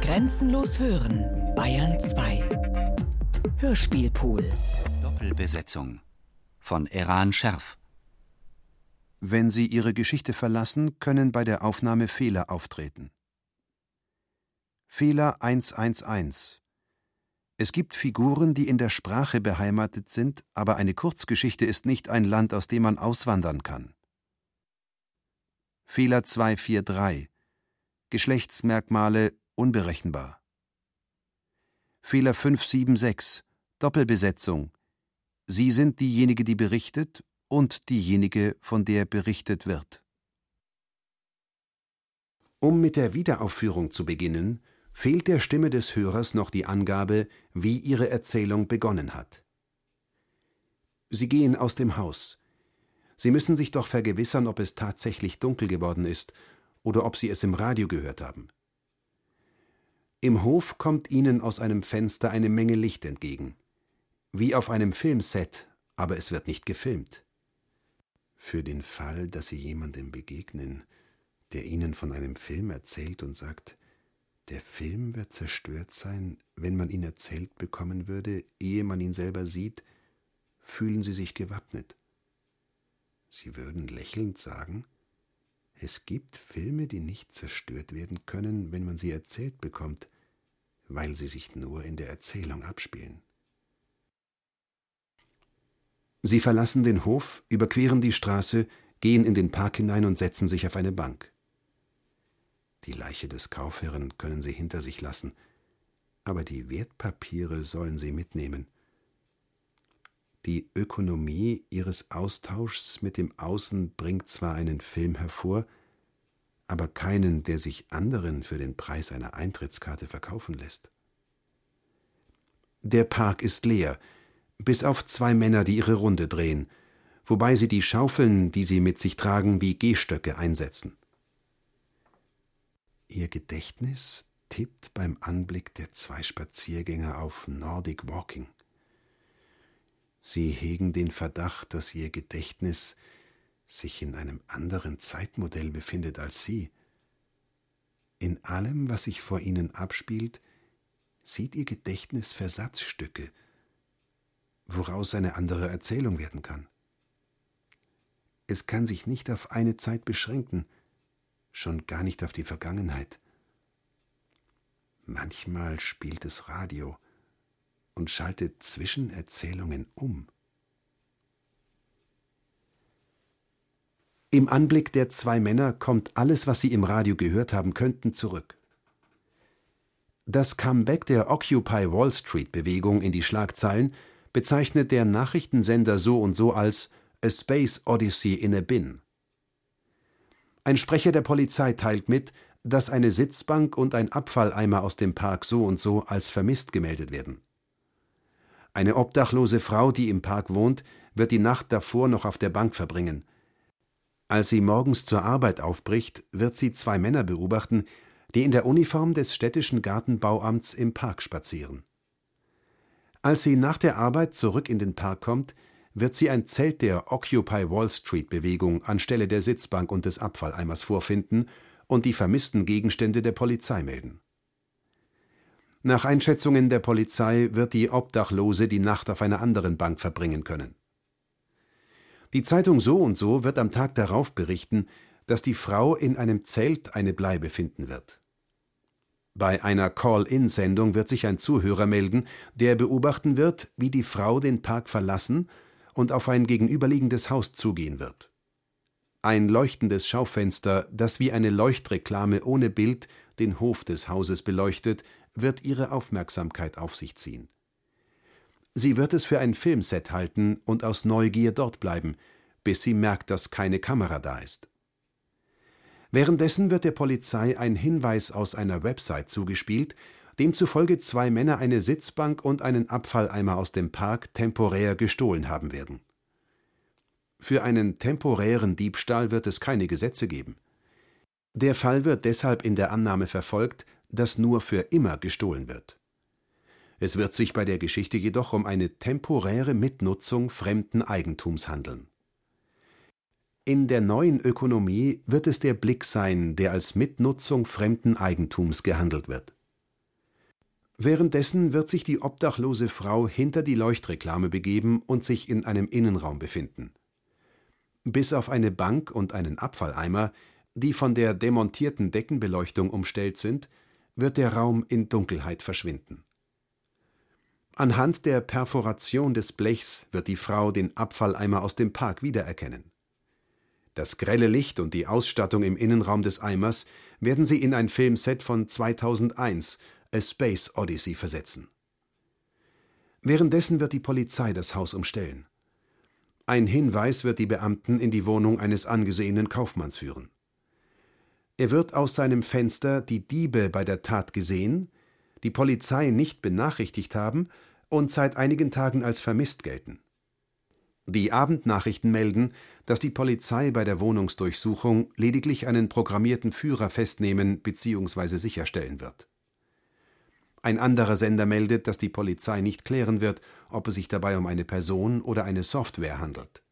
Grenzenlos hören, Bayern 2. Hörspielpool. Doppelbesetzung von Eran Scherf. Wenn Sie Ihre Geschichte verlassen, können bei der Aufnahme Fehler auftreten. Fehler 111. Es gibt Figuren, die in der Sprache beheimatet sind, aber eine Kurzgeschichte ist nicht ein Land, aus dem man auswandern kann. Fehler 243. Geschlechtsmerkmale unberechenbar. Fehler 576. Doppelbesetzung. Sie sind diejenige, die berichtet und diejenige, von der berichtet wird. Um mit der Wiederaufführung zu beginnen, fehlt der Stimme des Hörers noch die Angabe, wie ihre Erzählung begonnen hat. Sie gehen aus dem Haus. Sie müssen sich doch vergewissern, ob es tatsächlich dunkel geworden ist oder ob Sie es im Radio gehört haben. Im Hof kommt Ihnen aus einem Fenster eine Menge Licht entgegen. Wie auf einem Filmset, aber es wird nicht gefilmt. Für den Fall, dass Sie jemandem begegnen, der Ihnen von einem Film erzählt und sagt, der Film wird zerstört sein, wenn man ihn erzählt bekommen würde, ehe man ihn selber sieht, fühlen Sie sich gewappnet. Sie würden lächelnd sagen, es gibt Filme, die nicht zerstört werden können, wenn man sie erzählt bekommt, weil sie sich nur in der Erzählung abspielen. Sie verlassen den Hof, überqueren die Straße, gehen in den Park hinein und setzen sich auf eine Bank. Die Leiche des Kaufherrn können Sie hinter sich lassen, aber die Wertpapiere sollen Sie mitnehmen. Die Ökonomie Ihres Austauschs mit dem Außen bringt zwar einen Film hervor, aber keinen, der sich anderen für den Preis einer Eintrittskarte verkaufen lässt. Der Park ist leer, bis auf zwei Männer, die ihre Runde drehen, wobei sie die Schaufeln, die sie mit sich tragen, wie Gehstöcke einsetzen. Ihr Gedächtnis tippt beim Anblick der zwei Spaziergänger auf Nordic Walking. Sie hegen den Verdacht, dass ihr Gedächtnis sich in einem anderen Zeitmodell befindet als Sie. In allem, was sich vor Ihnen abspielt, sieht Ihr Gedächtnis Versatzstücke, woraus eine andere Erzählung werden kann. Es kann sich nicht auf eine Zeit beschränken, schon gar nicht auf die Vergangenheit. Manchmal spielt es Radio und schaltet Zwischenerzählungen um. Im Anblick der zwei Männer kommt alles, was sie im Radio gehört haben könnten, zurück. Das Comeback der Occupy Wall Street Bewegung in die Schlagzeilen bezeichnet der Nachrichtensender so und so als A Space Odyssey in a Bin. Ein Sprecher der Polizei teilt mit, dass eine Sitzbank und ein Abfalleimer aus dem Park so und so als vermisst gemeldet werden. Eine obdachlose Frau, die im Park wohnt, wird die Nacht davor noch auf der Bank verbringen. Als sie morgens zur Arbeit aufbricht, wird sie zwei Männer beobachten, die in der Uniform des städtischen Gartenbauamts im Park spazieren. Als sie nach der Arbeit zurück in den Park kommt, wird sie ein Zelt der Occupy Wall Street Bewegung anstelle der Sitzbank und des Abfalleimers vorfinden und die vermissten Gegenstände der Polizei melden. Nach Einschätzungen der Polizei wird die Obdachlose die Nacht auf einer anderen Bank verbringen können. Die Zeitung So und so wird am Tag darauf berichten, dass die Frau in einem Zelt eine Bleibe finden wird. Bei einer Call-in-Sendung wird sich ein Zuhörer melden, der beobachten wird, wie die Frau den Park verlassen und auf ein gegenüberliegendes Haus zugehen wird. Ein leuchtendes Schaufenster, das wie eine Leuchtreklame ohne Bild den Hof des Hauses beleuchtet, wird ihre Aufmerksamkeit auf sich ziehen. Sie wird es für ein Filmset halten und aus Neugier dort bleiben, bis sie merkt, dass keine Kamera da ist. Währenddessen wird der Polizei ein Hinweis aus einer Website zugespielt, demzufolge zwei Männer eine Sitzbank und einen Abfalleimer aus dem Park temporär gestohlen haben werden. Für einen temporären Diebstahl wird es keine Gesetze geben. Der Fall wird deshalb in der Annahme verfolgt, dass nur für immer gestohlen wird. Es wird sich bei der Geschichte jedoch um eine temporäre Mitnutzung fremden Eigentums handeln. In der neuen Ökonomie wird es der Blick sein, der als Mitnutzung fremden Eigentums gehandelt wird. Währenddessen wird sich die obdachlose Frau hinter die Leuchtreklame begeben und sich in einem Innenraum befinden. Bis auf eine Bank und einen Abfalleimer, die von der demontierten Deckenbeleuchtung umstellt sind, wird der Raum in Dunkelheit verschwinden. Anhand der Perforation des Blechs wird die Frau den Abfalleimer aus dem Park wiedererkennen. Das grelle Licht und die Ausstattung im Innenraum des Eimers werden sie in ein Filmset von 2001, A Space Odyssey, versetzen. Währenddessen wird die Polizei das Haus umstellen. Ein Hinweis wird die Beamten in die Wohnung eines angesehenen Kaufmanns führen. Er wird aus seinem Fenster die Diebe bei der Tat gesehen, die Polizei nicht benachrichtigt haben und seit einigen Tagen als vermisst gelten. Die Abendnachrichten melden, dass die Polizei bei der Wohnungsdurchsuchung lediglich einen programmierten Führer festnehmen bzw. sicherstellen wird. Ein anderer Sender meldet, dass die Polizei nicht klären wird, ob es sich dabei um eine Person oder eine Software handelt.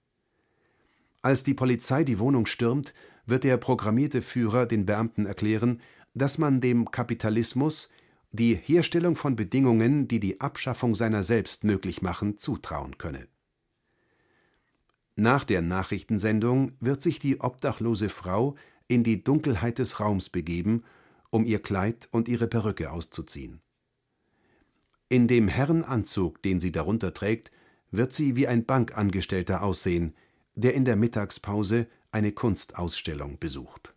Als die Polizei die Wohnung stürmt, wird der programmierte Führer den Beamten erklären, dass man dem Kapitalismus die Herstellung von Bedingungen, die die Abschaffung seiner selbst möglich machen, zutrauen könne nach der Nachrichtensendung wird sich die obdachlose Frau in die Dunkelheit des Raums begeben, um ihr Kleid und ihre Perücke auszuziehen. In dem Herrenanzug, den sie darunter trägt, wird sie wie ein Bankangestellter aussehen, der in der Mittagspause eine Kunstausstellung besucht.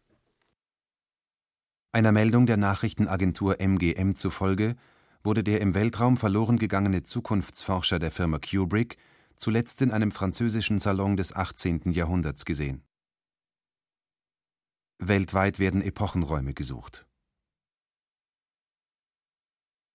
Einer Meldung der Nachrichtenagentur MGM zufolge wurde der im Weltraum verloren gegangene Zukunftsforscher der Firma Kubrick zuletzt in einem französischen Salon des 18. Jahrhunderts gesehen. Weltweit werden Epochenräume gesucht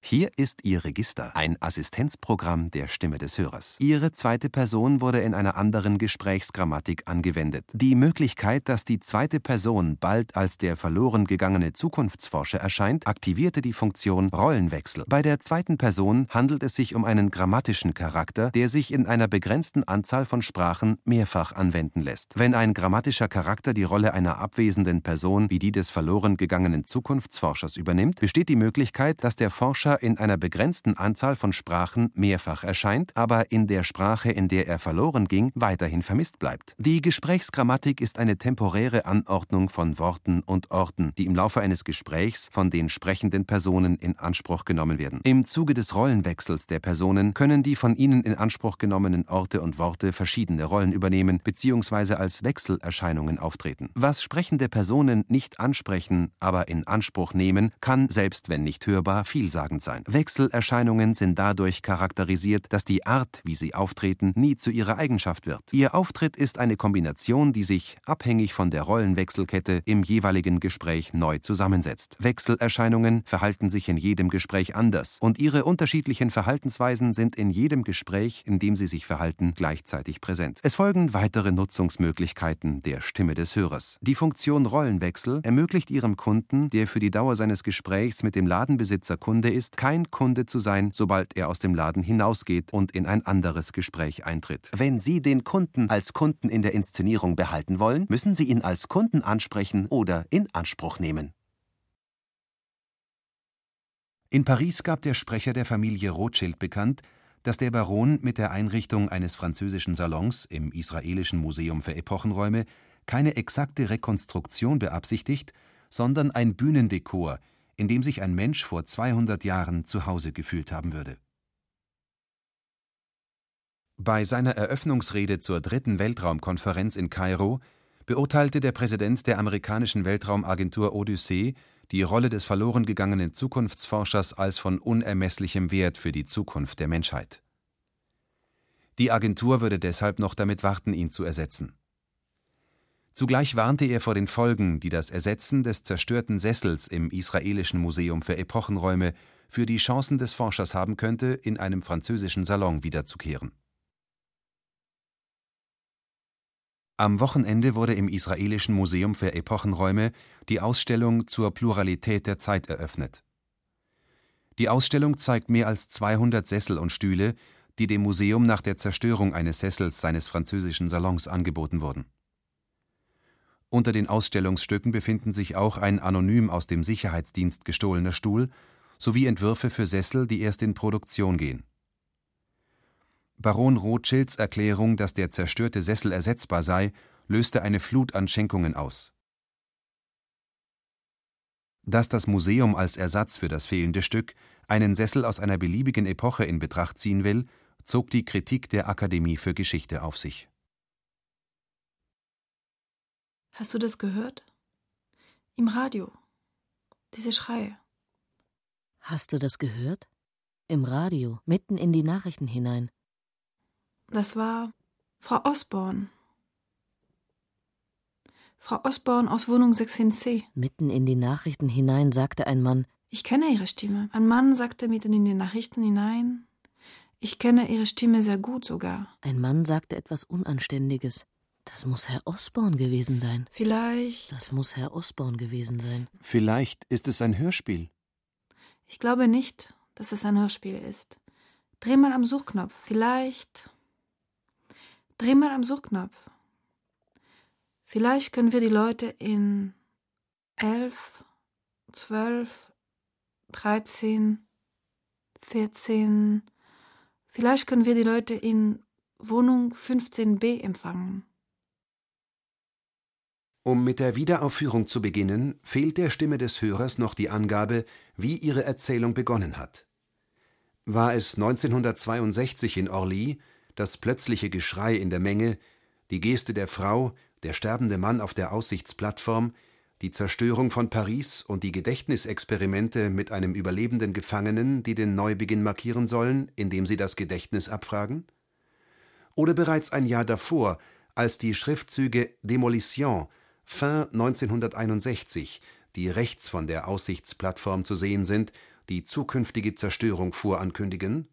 hier ist Ihr Register, ein Assistenzprogramm der Stimme des Hörers. Ihre zweite Person wurde in einer anderen Gesprächsgrammatik angewendet. Die Möglichkeit, dass die zweite Person bald als der verloren gegangene Zukunftsforscher erscheint, aktivierte die Funktion Rollenwechsel. Bei der zweiten Person handelt es sich um einen grammatischen Charakter, der sich in einer begrenzten Anzahl von Sprachen mehrfach anwenden lässt. Wenn ein grammatischer Charakter die Rolle einer abwesenden Person wie die des verloren gegangenen Zukunftsforschers übernimmt, besteht die Möglichkeit, dass der Forscher Sprecher in einer begrenzten Anzahl von Sprachen mehrfach erscheint, aber in der Sprache, in der er verloren ging, weiterhin vermisst bleibt. Die Gesprächsgrammatik ist eine temporäre Anordnung von Worten und Orten, die im Laufe eines Gesprächs von den sprechenden Personen in Anspruch genommen werden. Im Zuge des Rollenwechsels der Personen können die von ihnen in Anspruch genommenen Orte und Worte verschiedene Rollen übernehmen bzw. als Wechselerscheinungen auftreten. Was sprechende Personen nicht ansprechen, aber in Anspruch nehmen, kann, selbst wenn nicht hörbar, vielsagend sein. Wechselerscheinungen sind dadurch charakterisiert, dass die Art, wie sie auftreten, nie zu ihrer Eigenschaft wird. Ihr Auftritt ist eine Kombination, die sich, abhängig von der Rollenwechselkette, im jeweiligen Gespräch neu zusammensetzt. Wechselerscheinungen verhalten sich in jedem Gespräch anders und ihre unterschiedlichen Verhaltensweisen sind in jedem Gespräch, in dem sie sich verhalten, gleichzeitig präsent. Es folgen weitere Nutzungsmöglichkeiten der Stimme des Hörers. Die Funktion Rollenwechsel ermöglicht Ihrem Kunden, der für die Dauer seines Gesprächs mit dem Ladenbesitzer Kunde ist, ist, kein Kunde zu sein, sobald er aus dem Laden hinausgeht und in ein anderes Gespräch eintritt. Wenn Sie den Kunden als Kunden in der Inszenierung behalten wollen, müssen Sie ihn als Kunden ansprechen oder in Anspruch nehmen. In Paris gab der Sprecher der Familie Rothschild bekannt, dass der Baron mit der Einrichtung eines französischen Salons im Israelischen Museum für Epochenräume keine exakte Rekonstruktion beabsichtigt, sondern ein Bühnendekor, in dem sich ein Mensch vor 200 Jahren zu Hause gefühlt haben würde. Bei seiner Eröffnungsrede zur dritten Weltraumkonferenz in Kairo beurteilte der Präsident der amerikanischen Weltraumagentur Odyssee die Rolle des verloren gegangenen Zukunftsforschers als von unermesslichem Wert für die Zukunft der Menschheit. Die Agentur würde deshalb noch damit warten, ihn zu ersetzen. Zugleich warnte er vor den Folgen, die das Ersetzen des zerstörten Sessels im Israelischen Museum für Epochenräume für die Chancen des Forschers haben könnte, in einem französischen Salon wiederzukehren. Am Wochenende wurde im Israelischen Museum für Epochenräume die Ausstellung zur Pluralität der Zeit eröffnet. Die Ausstellung zeigt mehr als 200 Sessel und Stühle, die dem Museum nach der Zerstörung eines Sessels seines französischen Salons angeboten wurden Unter den Ausstellungsstücken befinden sich auch ein anonym aus dem Sicherheitsdienst gestohlener Stuhl sowie Entwürfe für Sessel, die erst in Produktion gehen. Baron Rothschilds Erklärung, dass der zerstörte Sessel ersetzbar sei, löste eine Flut an Schenkungen aus. Dass das Museum als Ersatz für das fehlende Stück einen Sessel aus einer beliebigen Epoche in Betracht ziehen will, zog die Kritik der Akademie für Geschichte auf sich. Hast du das gehört? Im Radio. Diese Schreie. Hast du das gehört? Im Radio, mitten in die Nachrichten hinein. Das war Frau Osborne. Frau Osborne aus Wohnung 16c. Mitten in die Nachrichten hinein sagte ein Mann. Ich kenne ihre Stimme. Ein Mann sagte mitten in die Nachrichten hinein. Ich kenne ihre Stimme sehr gut sogar. Ein Mann sagte etwas Unanständiges. Das muss Herr Osborne gewesen sein. Vielleicht. Das muss Herr Osborne gewesen sein. Vielleicht ist es ein Hörspiel. Ich glaube nicht, dass es ein Hörspiel ist. Dreh mal am Suchknopf. Vielleicht. Dreh mal am Suchknopf. Vielleicht können wir die Leute in elf, zwölf, dreizehn, vierzehn, vielleicht können wir die Leute in Wohnung 15b empfangen. Um mit der Wiederaufführung zu beginnen, fehlt der Stimme des Hörers noch die Angabe, wie ihre Erzählung begonnen hat. War es 1962 in Orly, das plötzliche Geschrei in der Menge, die Geste der Frau, der sterbende Mann auf der Aussichtsplattform, die Zerstörung von Paris und die Gedächtnisexperimente mit einem überlebenden Gefangenen, die den Neubeginn markieren sollen, indem sie das Gedächtnis abfragen? Oder bereits ein Jahr davor, als die Schriftzüge Demolition fin 1961, die rechts von der Aussichtsplattform zu sehen sind, die zukünftige Zerstörung vorankündigen?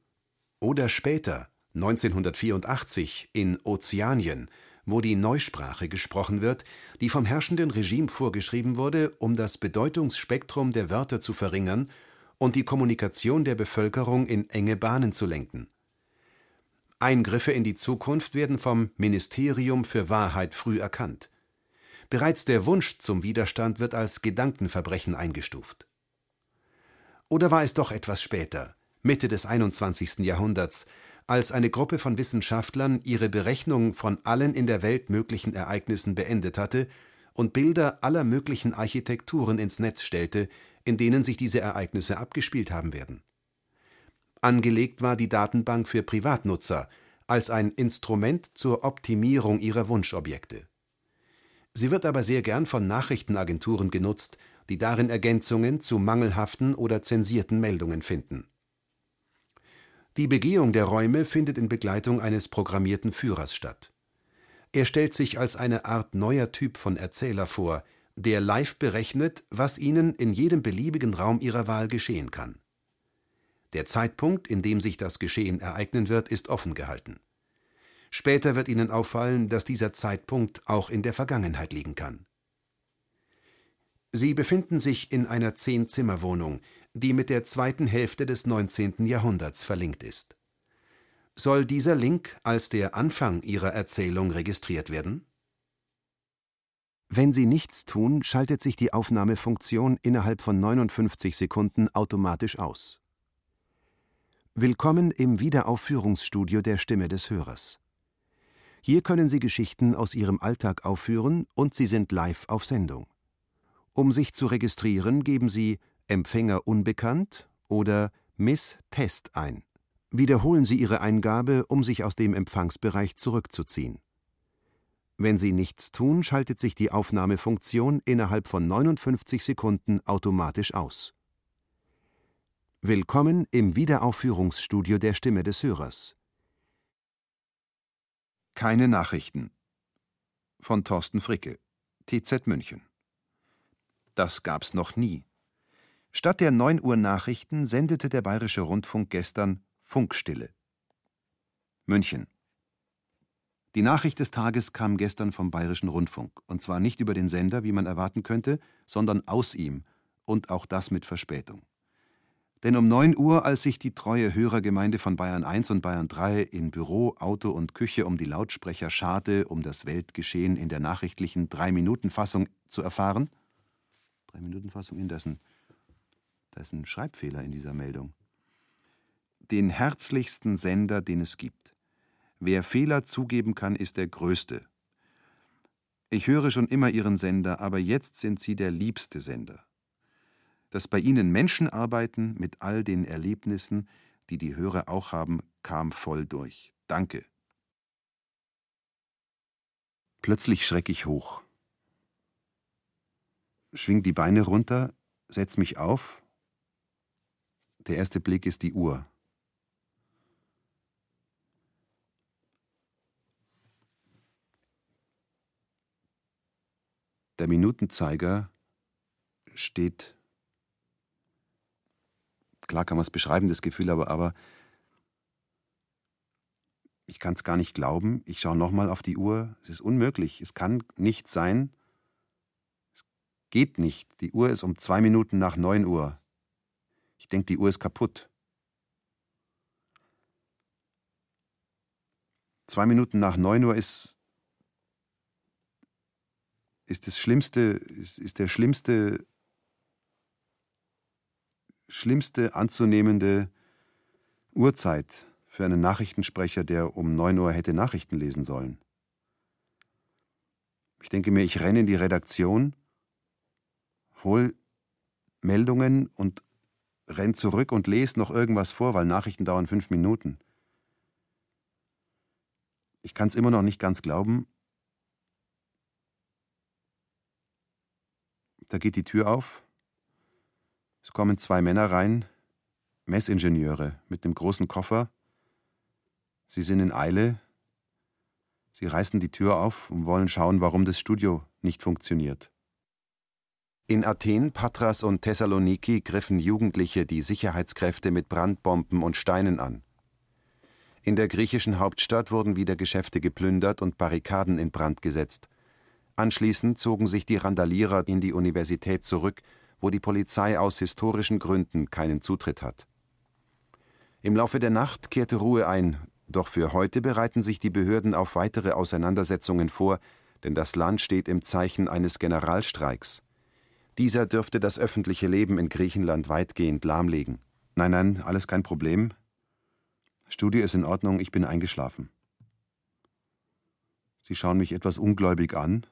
Oder später, 1984, in Ozeanien, wo die Neusprache gesprochen wird, die vom herrschenden Regime vorgeschrieben wurde, um das Bedeutungsspektrum der Wörter zu verringern und die Kommunikation der Bevölkerung in enge Bahnen zu lenken. Eingriffe in die Zukunft werden vom Ministerium für Wahrheit früh erkannt. Bereits der Wunsch zum Widerstand wird als Gedankenverbrechen eingestuft. Oder war es doch etwas später, Mitte des 21. Jahrhunderts, als eine Gruppe von Wissenschaftlern ihre Berechnung von allen in der Welt möglichen Ereignissen beendet hatte und Bilder aller möglichen Architekturen ins Netz stellte, in denen sich diese Ereignisse abgespielt haben werden. Angelegt war die Datenbank für Privatnutzer als ein Instrument zur Optimierung ihrer Wunschobjekte. Sie wird aber sehr gern von Nachrichtenagenturen genutzt, die darin Ergänzungen zu mangelhaften oder zensierten Meldungen finden. Die Begehung der Räume findet in Begleitung eines programmierten Führers statt. Er stellt sich als eine Art neuer Typ von Erzähler vor, der live berechnet, was Ihnen in jedem beliebigen Raum Ihrer Wahl geschehen kann. Der Zeitpunkt, in dem sich das Geschehen ereignen wird, ist offen gehalten. Später wird Ihnen auffallen, dass dieser Zeitpunkt auch in der Vergangenheit liegen kann. Sie befinden sich in einer Zehn-Zimmer-Wohnung, die mit der zweiten Hälfte des 19. Jahrhunderts verlinkt ist. Soll dieser Link als der Anfang Ihrer Erzählung registriert werden? Wenn Sie nichts tun, schaltet sich die Aufnahmefunktion innerhalb von 59 Sekunden automatisch aus. Willkommen im Wiederaufführungsstudio der Stimme des Hörers. Hier können Sie Geschichten aus Ihrem Alltag aufführen und Sie sind live auf Sendung. Um sich zu registrieren, geben Sie Empfänger unbekannt oder Miss Test ein. Wiederholen Sie Ihre Eingabe, um sich aus dem Empfangsbereich zurückzuziehen. Wenn Sie nichts tun, schaltet sich die Aufnahmefunktion innerhalb von 59 Sekunden automatisch aus. Willkommen im Wiederaufführungsstudio der Stimme des Hörers. Keine Nachrichten von Thorsten Fricke, TZ München. Das gab's noch nie. Statt der 9 Uhr Nachrichten sendete der Bayerische Rundfunk gestern Funkstille. München. Die Nachricht des Tages kam gestern vom Bayerischen Rundfunk, und zwar nicht über den Sender, wie man erwarten könnte, sondern aus ihm, und auch das mit Verspätung. Denn um 9 Uhr, als sich die treue Hörergemeinde von Bayern 1 und Bayern 3 in Büro, Auto und Küche um die Lautsprecher scharte, um das Weltgeschehen in der nachrichtlichen Drei-Minuten-Fassung zu erfahren. Drei-Minuten-Fassung, ein, da ist ein Schreibfehler in dieser Meldung. Den herzlichsten Sender, den es gibt. Wer Fehler zugeben kann, ist der Größte. Ich höre schon immer Ihren Sender, aber jetzt sind Sie der liebste Sender dass bei ihnen Menschen arbeiten mit all den Erlebnissen, die die Hörer auch haben, kam voll durch. Danke. Plötzlich schreck ich hoch. Schwing die Beine runter, setz mich auf. Der erste Blick ist die Uhr. Der Minutenzeiger steht klar kann man es beschreiben, das Gefühl, aber, aber ich kann es gar nicht glauben. Ich schaue nochmal auf die Uhr. Es ist unmöglich. Es kann nicht sein. Es geht nicht. Die Uhr ist um zwei Minuten nach neun Uhr. Ich denke, die Uhr ist kaputt. Zwei Minuten nach neun Uhr ist, ist das Schlimmste, ist, ist der schlimmste schlimmste anzunehmende Uhrzeit für einen Nachrichtensprecher, der um 9 Uhr hätte Nachrichten lesen sollen. Ich denke mir, ich renne in die Redaktion, hol Meldungen und renn zurück und lese noch irgendwas vor, weil Nachrichten dauern fünf Minuten. Ich kann es immer noch nicht ganz glauben. Da geht die Tür auf. Es kommen zwei Männer rein, Messingenieure mit einem großen Koffer. Sie sind in Eile. Sie reißen die Tür auf und wollen schauen, warum das Studio nicht funktioniert. In Athen, Patras und Thessaloniki griffen Jugendliche die Sicherheitskräfte mit Brandbomben und Steinen an. In der griechischen Hauptstadt wurden wieder Geschäfte geplündert und Barrikaden in Brand gesetzt. Anschließend zogen sich die Randalierer in die Universität zurück wo die Polizei aus historischen Gründen keinen Zutritt hat. Im Laufe der Nacht kehrte Ruhe ein, doch für heute bereiten sich die Behörden auf weitere Auseinandersetzungen vor, denn das Land steht im Zeichen eines Generalstreiks. Dieser dürfte das öffentliche Leben in Griechenland weitgehend lahmlegen. Nein, nein, alles kein Problem. Studio ist in Ordnung, ich bin eingeschlafen. Sie schauen mich etwas ungläubig an,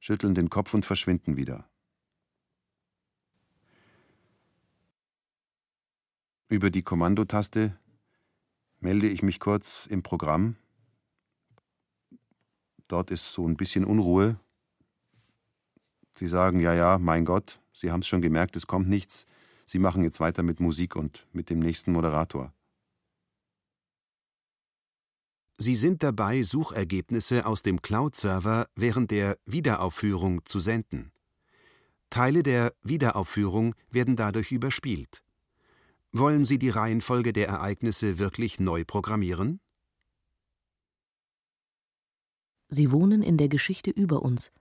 schütteln den Kopf und verschwinden wieder. Über die Kommandotaste melde ich mich kurz im Programm. Dort ist so ein bisschen Unruhe. Sie sagen, ja, ja, mein Gott, Sie haben es schon gemerkt, es kommt nichts. Sie machen jetzt weiter mit Musik und mit dem nächsten Moderator. Sie sind dabei, Suchergebnisse aus dem Cloud-Server während der Wiederaufführung zu senden. Teile der Wiederaufführung werden dadurch überspielt. Wollen Sie die Reihenfolge der Ereignisse wirklich neu programmieren? Sie wohnen in der Geschichte über uns.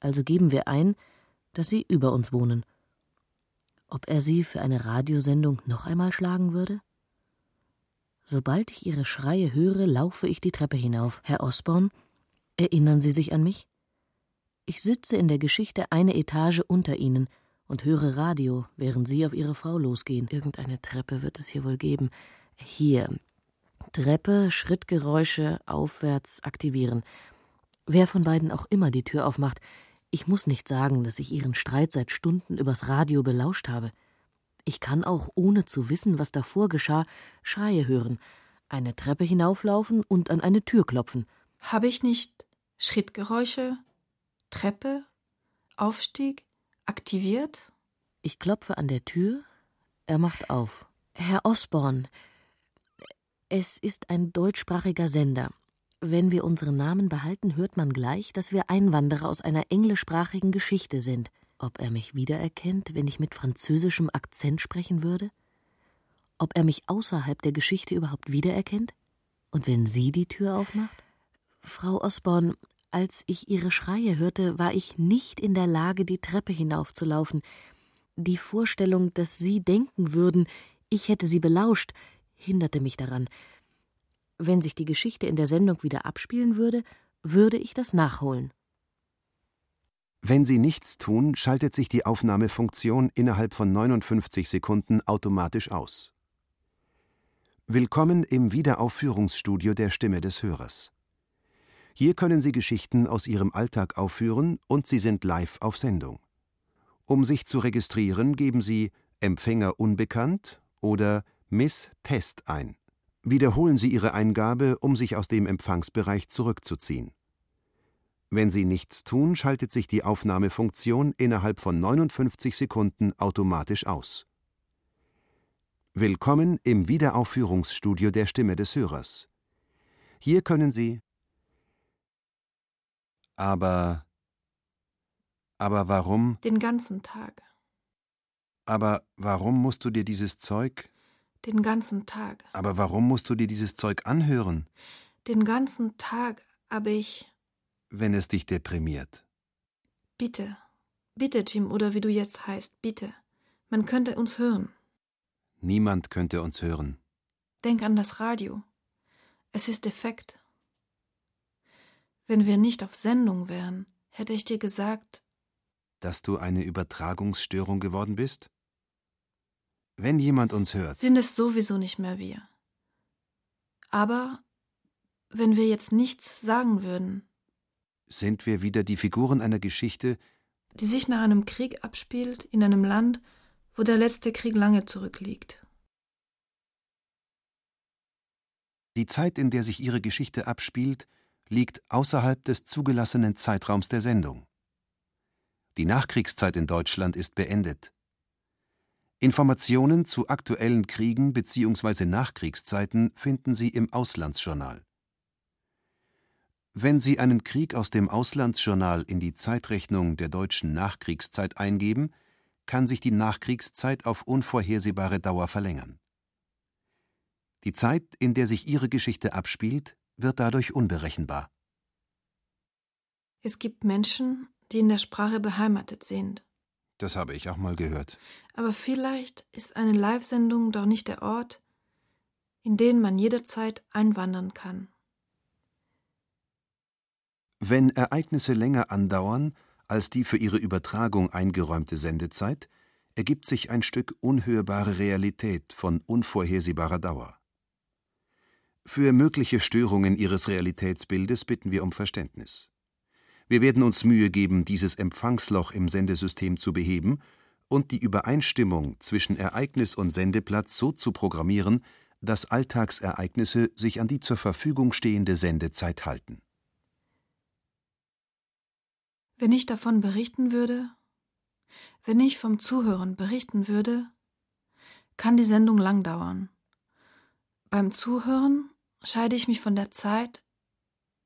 Also geben wir ein, dass Sie über uns wohnen. Ob er Sie für eine Radiosendung noch einmal schlagen würde? Sobald ich Ihre Schreie höre, laufe ich die Treppe hinauf. Herr Osborn, erinnern Sie sich an mich? Ich sitze in der Geschichte eine Etage unter Ihnen und höre Radio, während Sie auf Ihre Frau losgehen. Irgendeine Treppe wird es hier wohl geben. Hier. Treppe, Schrittgeräusche, aufwärts aktivieren. Wer von beiden auch immer die Tür aufmacht, ich muss nicht sagen, dass ich Ihren Streit seit Stunden übers Radio belauscht habe. Ich kann auch, ohne zu wissen, was davor geschah, Schreie hören, eine Treppe hinauflaufen und an eine Tür klopfen. Habe ich nicht Schrittgeräusche, Treppe, Aufstieg? Aktiviert? Ich klopfe an der Tür. Er macht auf. Herr Osborn, es ist ein deutschsprachiger Sender. Wenn wir unseren Namen behalten, hört man gleich, dass wir Einwanderer aus einer englischsprachigen Geschichte sind. Ob er mich wiedererkennt, wenn ich mit französischem Akzent sprechen würde? Ob er mich außerhalb der Geschichte überhaupt wiedererkennt? Und wenn sie die Tür aufmacht? Frau Osborn, als ich ihre Schreie hörte, war ich nicht in der Lage, die Treppe hinaufzulaufen. Die Vorstellung, dass Sie denken würden, ich hätte Sie belauscht, hinderte mich daran. Wenn sich die Geschichte in der Sendung wieder abspielen würde, würde ich das nachholen. Wenn Sie nichts tun, schaltet sich die Aufnahmefunktion innerhalb von 59 Sekunden automatisch aus. Willkommen im Wiederaufführungsstudio der Stimme des Hörers. Hier können Sie Geschichten aus Ihrem Alltag aufführen und Sie sind live auf Sendung. Um sich zu registrieren, geben Sie Empfänger unbekannt oder Miss Test ein. Wiederholen Sie Ihre Eingabe, um sich aus dem Empfangsbereich zurückzuziehen. Wenn Sie nichts tun, schaltet sich die Aufnahmefunktion innerhalb von 59 Sekunden automatisch aus. Willkommen im Wiederaufführungsstudio der Stimme des Hörers. Hier können Sie aber aber warum Den ganzen Tag. aber warum musst du dir dieses Zeug Den ganzen Tag. aber warum musst du dir dieses Zeug anhören, Den ganzen Tag habe ich. wenn es dich deprimiert? Bitte. Bitte, Jim, oder wie du jetzt heißt, bitte. Man könnte uns hören. Niemand könnte uns hören. Denk an das Radio. Es ist defekt. Wenn wir nicht auf Sendung wären, hätte ich dir gesagt, Dass du eine Übertragungsstörung geworden bist? Wenn jemand uns hört, sind es sowieso nicht mehr wir. Aber wenn wir jetzt nichts sagen würden, sind wir wieder die Figuren einer Geschichte, die sich nach einem Krieg abspielt in einem Land, wo der letzte Krieg lange zurückliegt. die Zeit, in der sich ihre Geschichte abspielt, liegt außerhalb des zugelassenen Zeitraums der Sendung. Die Nachkriegszeit in Deutschland ist beendet. Informationen zu aktuellen Kriegen bzw. Nachkriegszeiten finden Sie im Auslandsjournal. Wenn Sie einen Krieg aus dem Auslandsjournal in die Zeitrechnung der deutschen Nachkriegszeit eingeben, kann sich die Nachkriegszeit auf unvorhersehbare Dauer verlängern. Die Zeit, in der sich Ihre Geschichte abspielt, wird dadurch unberechenbar. Es gibt Menschen, die in der Sprache beheimatet sind. Das habe ich auch mal gehört. Aber vielleicht ist eine Live-Sendung doch nicht der Ort, in den man jederzeit einwandern kann. Wenn Ereignisse länger andauern als die für ihre Übertragung eingeräumte Sendezeit, ergibt sich ein Stück unhörbare Realität von unvorhersehbarer Dauer. Für mögliche Störungen Ihres Realitätsbildes bitten wir um Verständnis. Wir werden uns Mühe geben, dieses Empfangsloch im Sendesystem zu beheben und die Übereinstimmung zwischen Ereignis und Sendeplatz so zu programmieren, dass Alltagsereignisse sich an die zur Verfügung stehende Sendezeit halten. Wenn ich davon berichten würde, wenn ich vom Zuhören berichten würde, kann die Sendung lang dauern. Beim Zuhören scheide ich mich von der Zeit.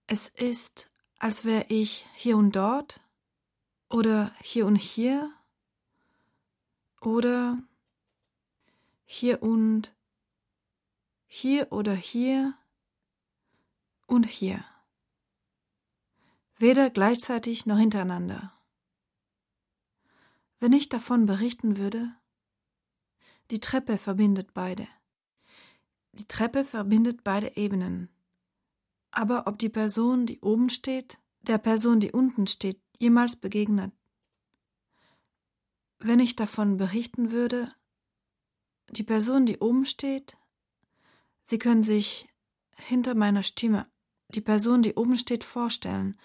Es ist, als wäre ich hier und dort oder hier und hier oder hier und hier oder hier und hier. Weder gleichzeitig noch hintereinander. Wenn ich davon berichten würde, die Treppe verbindet beide. Die Treppe verbindet beide Ebenen. Aber ob die Person, die oben steht, der Person, die unten steht, jemals begegnet. Wenn ich davon berichten würde, die Person, die oben steht, Sie können sich hinter meiner Stimme die Person, die oben steht, vorstellen.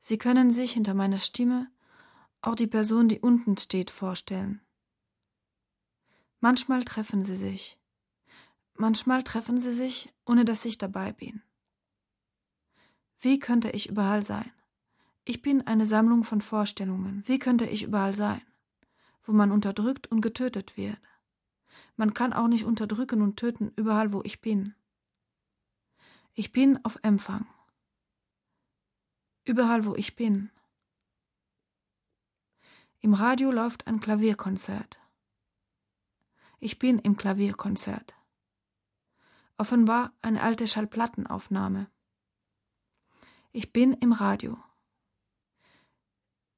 Sie können sich hinter meiner Stimme auch die Person, die unten steht, vorstellen. Manchmal treffen sie sich. Manchmal treffen sie sich, ohne dass ich dabei bin. Wie könnte ich überall sein? Ich bin eine Sammlung von Vorstellungen. Wie könnte ich überall sein? Wo man unterdrückt und getötet wird. Man kann auch nicht unterdrücken und töten überall, wo ich bin. Ich bin auf Empfang. Überall, wo ich bin. Im Radio läuft ein Klavierkonzert. Ich bin im Klavierkonzert. Offenbar eine alte Schallplattenaufnahme. Ich bin im Radio.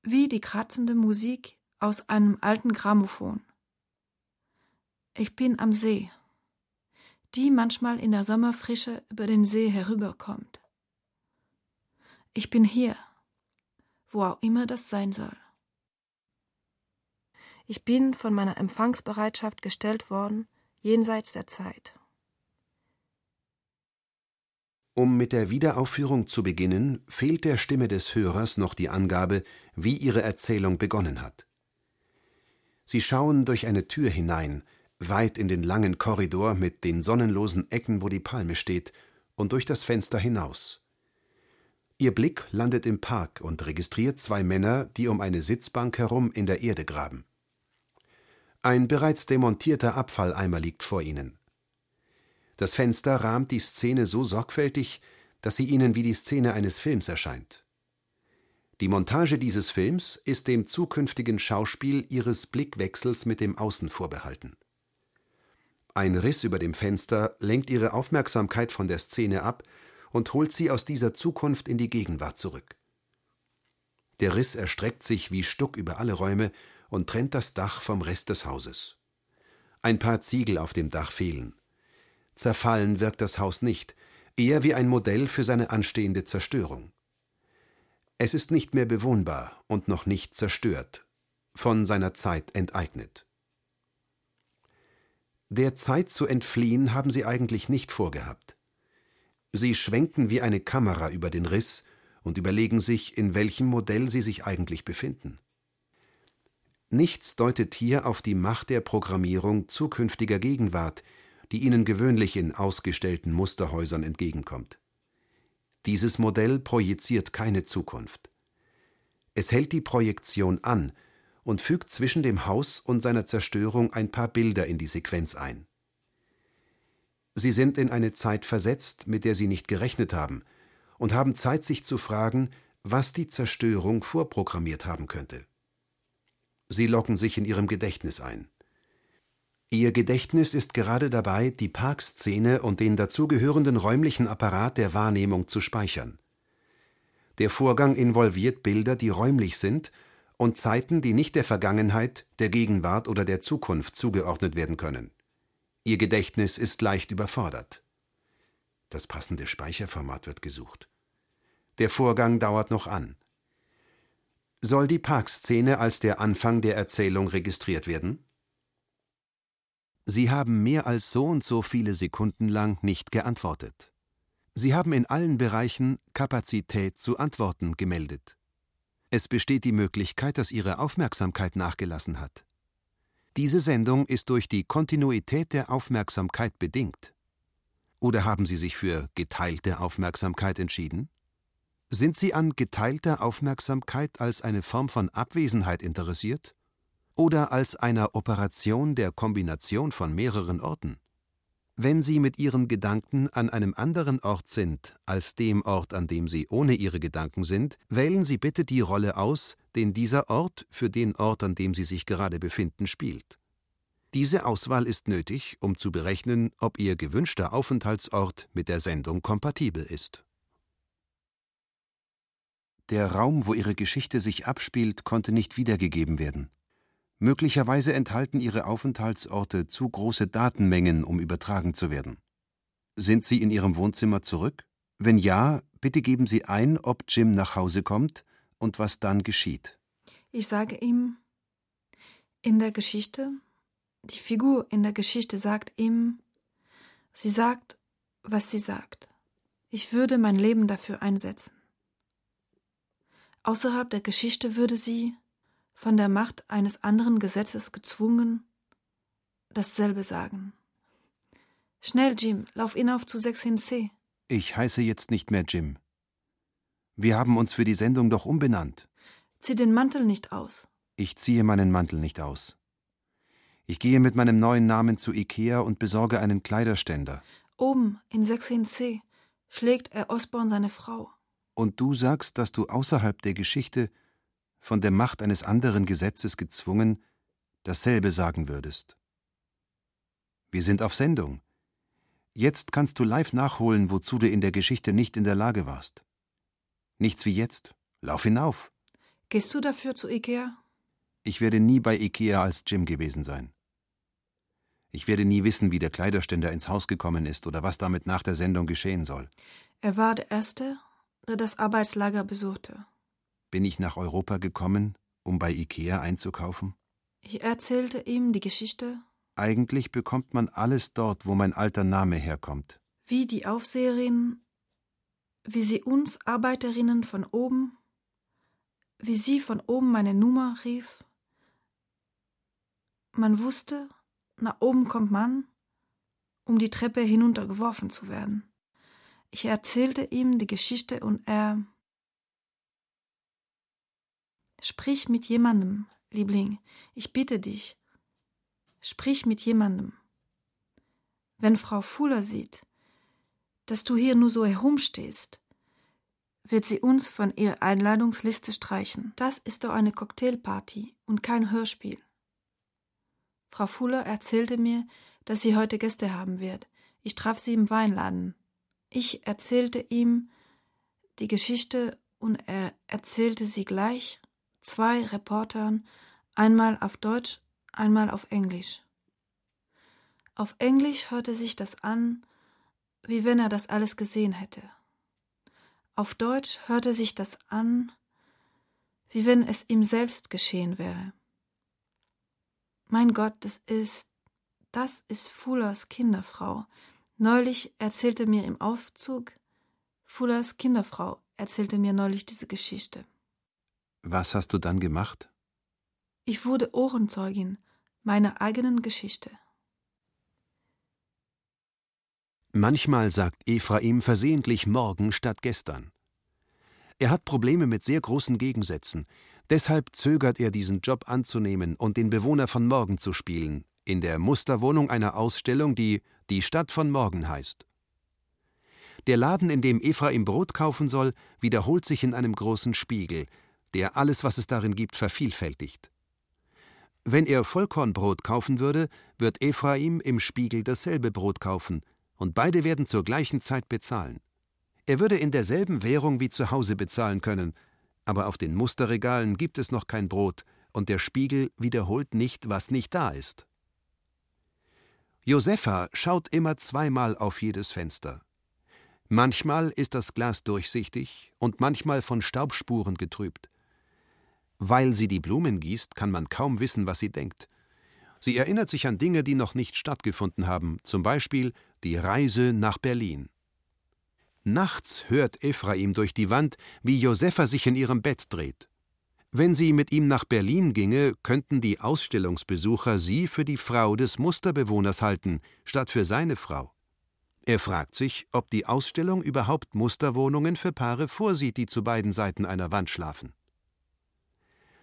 Wie die kratzende Musik aus einem alten Grammophon. Ich bin am See, die manchmal in der Sommerfrische über den See herüberkommt. Ich bin hier, wo auch immer das sein soll. Ich bin von meiner Empfangsbereitschaft gestellt worden, jenseits der Zeit. Um mit der Wiederaufführung zu beginnen, fehlt der Stimme des Hörers noch die Angabe, wie ihre Erzählung begonnen hat. Sie schauen durch eine Tür hinein, weit in den langen Korridor mit den sonnenlosen Ecken, wo die Palme steht, und durch das Fenster hinaus. Ihr Blick landet im Park und registriert zwei Männer, die um eine Sitzbank herum in der Erde graben. Ein bereits demontierter Abfalleimer liegt vor ihnen. Das Fenster rahmt die Szene so sorgfältig, dass sie ihnen wie die Szene eines Films erscheint. Die Montage dieses Films ist dem zukünftigen Schauspiel ihres Blickwechsels mit dem Außen vorbehalten. Ein Riss über dem Fenster lenkt ihre Aufmerksamkeit von der Szene ab und holt sie aus dieser Zukunft in die Gegenwart zurück. Der Riss erstreckt sich wie Stuck über alle Räume und trennt das Dach vom Rest des Hauses. Ein paar Ziegel auf dem Dach fehlen. Zerfallen wirkt das Haus nicht, eher wie ein Modell für seine anstehende Zerstörung. Es ist nicht mehr bewohnbar und noch nicht zerstört, von seiner Zeit enteignet. Der Zeit zu entfliehen haben sie eigentlich nicht vorgehabt. Sie schwenken wie eine Kamera über den Riss und überlegen sich, in welchem Modell sie sich eigentlich befinden. Nichts deutet hier auf die Macht der Programmierung zukünftiger Gegenwart, die ihnen gewöhnlich in ausgestellten Musterhäusern entgegenkommt. Dieses Modell projiziert keine Zukunft. Es hält die Projektion an und fügt zwischen dem Haus und seiner Zerstörung ein paar Bilder in die Sequenz ein. Sie sind in eine Zeit versetzt, mit der sie nicht gerechnet haben, und haben Zeit, sich zu fragen, was die Zerstörung vorprogrammiert haben könnte. Sie locken sich in ihrem Gedächtnis ein. Ihr Gedächtnis ist gerade dabei, die Parkszene und den dazugehörenden räumlichen Apparat der Wahrnehmung zu speichern. Der Vorgang involviert Bilder, die räumlich sind und Zeiten, die nicht der Vergangenheit, der Gegenwart oder der Zukunft zugeordnet werden können. Ihr Gedächtnis ist leicht überfordert. Das passende Speicherformat wird gesucht. Der Vorgang dauert noch an. Soll die Parkszene als der Anfang der Erzählung registriert werden? Sie haben mehr als so und so viele Sekunden lang nicht geantwortet. Sie haben in allen Bereichen Kapazität zu antworten gemeldet. Es besteht die Möglichkeit, dass Ihre Aufmerksamkeit nachgelassen hat. Diese Sendung ist durch die Kontinuität der Aufmerksamkeit bedingt. Oder haben Sie sich für geteilte Aufmerksamkeit entschieden? Sind Sie an geteilter Aufmerksamkeit als eine Form von Abwesenheit interessiert? Oder als einer Operation der Kombination von mehreren Orten. Wenn Sie mit Ihren Gedanken an einem anderen Ort sind als dem Ort, an dem Sie ohne Ihre Gedanken sind, wählen Sie bitte die Rolle aus, den dieser Ort für den Ort, an dem Sie sich gerade befinden, spielt. Diese Auswahl ist nötig, um zu berechnen, ob Ihr gewünschter Aufenthaltsort mit der Sendung kompatibel ist. Der Raum, wo Ihre Geschichte sich abspielt, konnte nicht wiedergegeben werden. Möglicherweise enthalten Ihre Aufenthaltsorte zu große Datenmengen, um übertragen zu werden. Sind Sie in Ihrem Wohnzimmer zurück? Wenn ja, bitte geben Sie ein, ob Jim nach Hause kommt und was dann geschieht. Ich sage ihm, in der Geschichte, die Figur in der Geschichte sagt ihm, sie sagt, was sie sagt. Ich würde mein Leben dafür einsetzen. Außerhalb der Geschichte würde sie, von der Macht eines anderen Gesetzes gezwungen, dasselbe sagen. Schnell, Jim, lauf hinauf zu 16c. Ich heiße jetzt nicht mehr Jim. Wir haben uns für die Sendung doch umbenannt. Zieh den Mantel nicht aus. Ich ziehe meinen Mantel nicht aus. Ich gehe mit meinem neuen Namen zu Ikea und besorge einen Kleiderständer. Oben in 16c schlägt er Osborne seine Frau. Und du sagst, dass du außerhalb der Geschichte von der Macht eines anderen Gesetzes gezwungen, dasselbe sagen würdest. Wir sind auf Sendung. Jetzt kannst du live nachholen, wozu du in der Geschichte nicht in der Lage warst. Nichts wie jetzt. Lauf hinauf. Gehst du dafür zu Ikea? Ich werde nie bei Ikea als Jim gewesen sein. Ich werde nie wissen, wie der Kleiderständer ins Haus gekommen ist oder was damit nach der Sendung geschehen soll. Er war der Erste, der das Arbeitslager besuchte. Bin ich nach Europa gekommen, um bei Ikea einzukaufen? Ich erzählte ihm die Geschichte. Eigentlich bekommt man alles dort, wo mein alter Name herkommt. Wie die Aufseherin, wie sie uns Arbeiterinnen von oben, wie sie von oben meine Nummer rief. Man wusste, nach oben kommt man, um die Treppe hinuntergeworfen zu werden. Ich erzählte ihm die Geschichte und er Sprich mit jemandem, Liebling, ich bitte dich. Sprich mit jemandem. Wenn Frau Fuller sieht, dass du hier nur so herumstehst, wird sie uns von ihrer Einladungsliste streichen. Das ist doch eine Cocktailparty und kein Hörspiel. Frau Fuller erzählte mir, dass sie heute Gäste haben wird. Ich traf sie im Weinladen. Ich erzählte ihm die Geschichte und er erzählte sie gleich zwei Reportern, einmal auf Deutsch, einmal auf Englisch. Auf Englisch hörte sich das an, wie wenn er das alles gesehen hätte. Auf Deutsch hörte sich das an, wie wenn es ihm selbst geschehen wäre. Mein Gott, das ist, das ist Fullers Kinderfrau. Neulich erzählte mir im Aufzug, Fullers Kinderfrau erzählte mir neulich diese Geschichte. Was hast du dann gemacht? Ich wurde Ohrenzeugin meiner eigenen Geschichte. Manchmal sagt Ephraim versehentlich morgen statt gestern. Er hat Probleme mit sehr großen Gegensätzen. Deshalb zögert er, diesen Job anzunehmen und den Bewohner von morgen zu spielen, in der Musterwohnung einer Ausstellung, die Die Stadt von morgen heißt. Der Laden, in dem Ephraim Brot kaufen soll, wiederholt sich in einem großen Spiegel, der alles, was es darin gibt, vervielfältigt. Wenn er Vollkornbrot kaufen würde, wird Ephraim im Spiegel dasselbe Brot kaufen, und beide werden zur gleichen Zeit bezahlen. Er würde in derselben Währung wie zu Hause bezahlen können, aber auf den Musterregalen gibt es noch kein Brot, und der Spiegel wiederholt nicht, was nicht da ist. Josepha schaut immer zweimal auf jedes Fenster. Manchmal ist das Glas durchsichtig und manchmal von Staubspuren getrübt. Weil sie die Blumen gießt, kann man kaum wissen, was sie denkt. Sie erinnert sich an Dinge, die noch nicht stattgefunden haben, zum Beispiel die Reise nach Berlin. Nachts hört Ephraim durch die Wand, wie Josepha sich in ihrem Bett dreht. Wenn sie mit ihm nach Berlin ginge, könnten die Ausstellungsbesucher sie für die Frau des Musterbewohners halten, statt für seine Frau. Er fragt sich, ob die Ausstellung überhaupt Musterwohnungen für Paare vorsieht, die zu beiden Seiten einer Wand schlafen.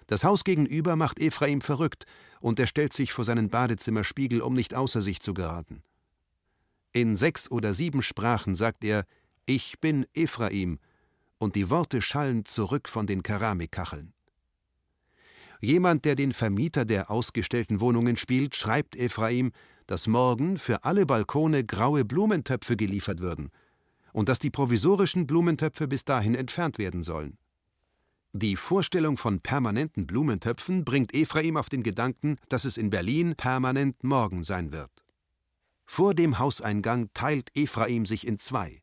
Das Haus gegenüber macht Ephraim verrückt, und er stellt sich vor seinen Badezimmerspiegel, um nicht außer sich zu geraten. In sechs oder sieben Sprachen sagt er Ich bin Ephraim, und die Worte schallen zurück von den Keramikkacheln. Jemand, der den Vermieter der ausgestellten Wohnungen spielt, schreibt Ephraim, dass morgen für alle Balkone graue Blumentöpfe geliefert würden und dass die provisorischen Blumentöpfe bis dahin entfernt werden sollen. Die Vorstellung von permanenten Blumentöpfen bringt Ephraim auf den Gedanken, dass es in Berlin permanent morgen sein wird. Vor dem Hauseingang teilt Ephraim sich in zwei.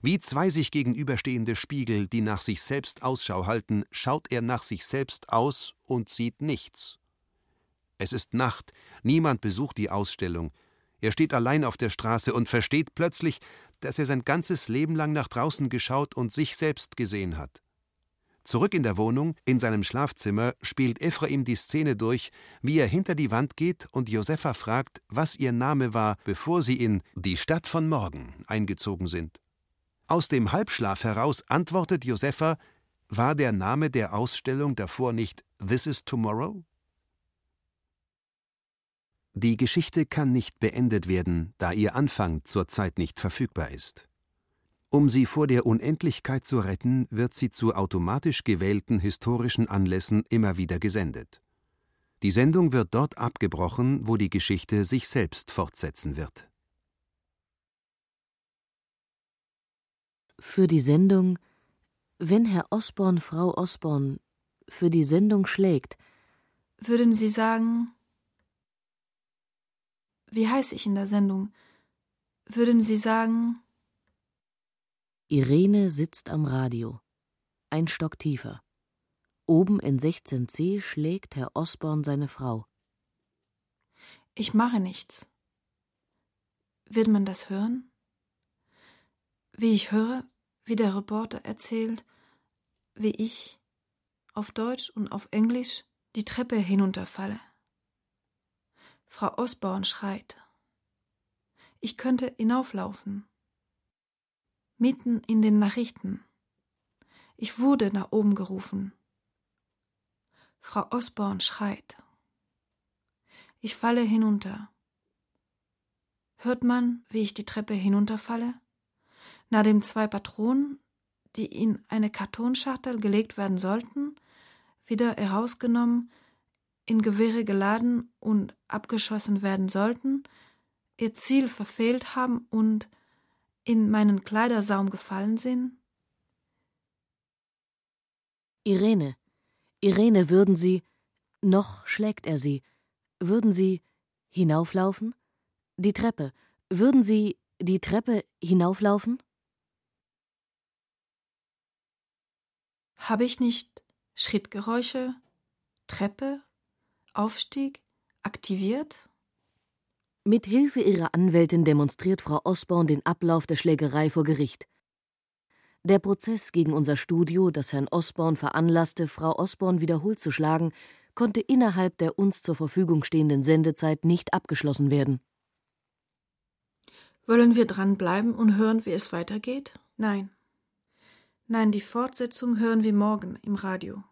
Wie zwei sich gegenüberstehende Spiegel, die nach sich selbst Ausschau halten, schaut er nach sich selbst aus und sieht nichts. Es ist Nacht, niemand besucht die Ausstellung. Er steht allein auf der Straße und versteht plötzlich, dass er sein ganzes Leben lang nach draußen geschaut und sich selbst gesehen hat. Zurück in der Wohnung, in seinem Schlafzimmer, spielt Ephraim die Szene durch, wie er hinter die Wand geht und Josepha fragt, was ihr Name war, bevor sie in Die Stadt von morgen eingezogen sind. Aus dem Halbschlaf heraus antwortet Josepha, war der Name der Ausstellung davor nicht This is Tomorrow? Die Geschichte kann nicht beendet werden, da ihr Anfang zurzeit nicht verfügbar ist. Um sie vor der Unendlichkeit zu retten, wird sie zu automatisch gewählten historischen Anlässen immer wieder gesendet. Die Sendung wird dort abgebrochen, wo die Geschichte sich selbst fortsetzen wird. Für die Sendung Wenn Herr Osborn Frau Osborn für die Sendung schlägt, Würden Sie sagen, wie heiße ich in der Sendung? Würden Sie sagen, Irene sitzt am Radio. Ein Stock tiefer. Oben in 16c schlägt Herr Osborn seine Frau. Ich mache nichts. Wird man das hören? Wie ich höre, wie der Reporter erzählt, wie ich auf Deutsch und auf Englisch die Treppe hinunterfalle. Frau Osborn schreit. Ich könnte hinauflaufen. Mitten in den Nachrichten. Ich wurde nach oben gerufen. Frau Osborn schreit. Ich falle hinunter. Hört man, wie ich die Treppe hinunterfalle? Nachdem zwei Patronen, die in eine Kartonschachtel gelegt werden sollten, wieder herausgenommen, in Gewehre geladen und abgeschossen werden sollten, ihr Ziel verfehlt haben und in meinen Kleidersaum gefallen sind? Irene, Irene, würden Sie, noch schlägt er sie, würden Sie hinauflaufen? Die Treppe, würden Sie die Treppe hinauflaufen? Habe ich nicht Schrittgeräusche, Treppe, Aufstieg aktiviert? Mit Hilfe ihrer Anwältin demonstriert Frau Osborn den Ablauf der Schlägerei vor Gericht. Der Prozess gegen unser Studio, das Herrn Osborn veranlasste, Frau Osborn wiederholt zu schlagen, konnte innerhalb der uns zur Verfügung stehenden Sendezeit nicht abgeschlossen werden. Wollen wir dranbleiben und hören, wie es weitergeht? Nein. Nein, die Fortsetzung hören wir morgen im Radio.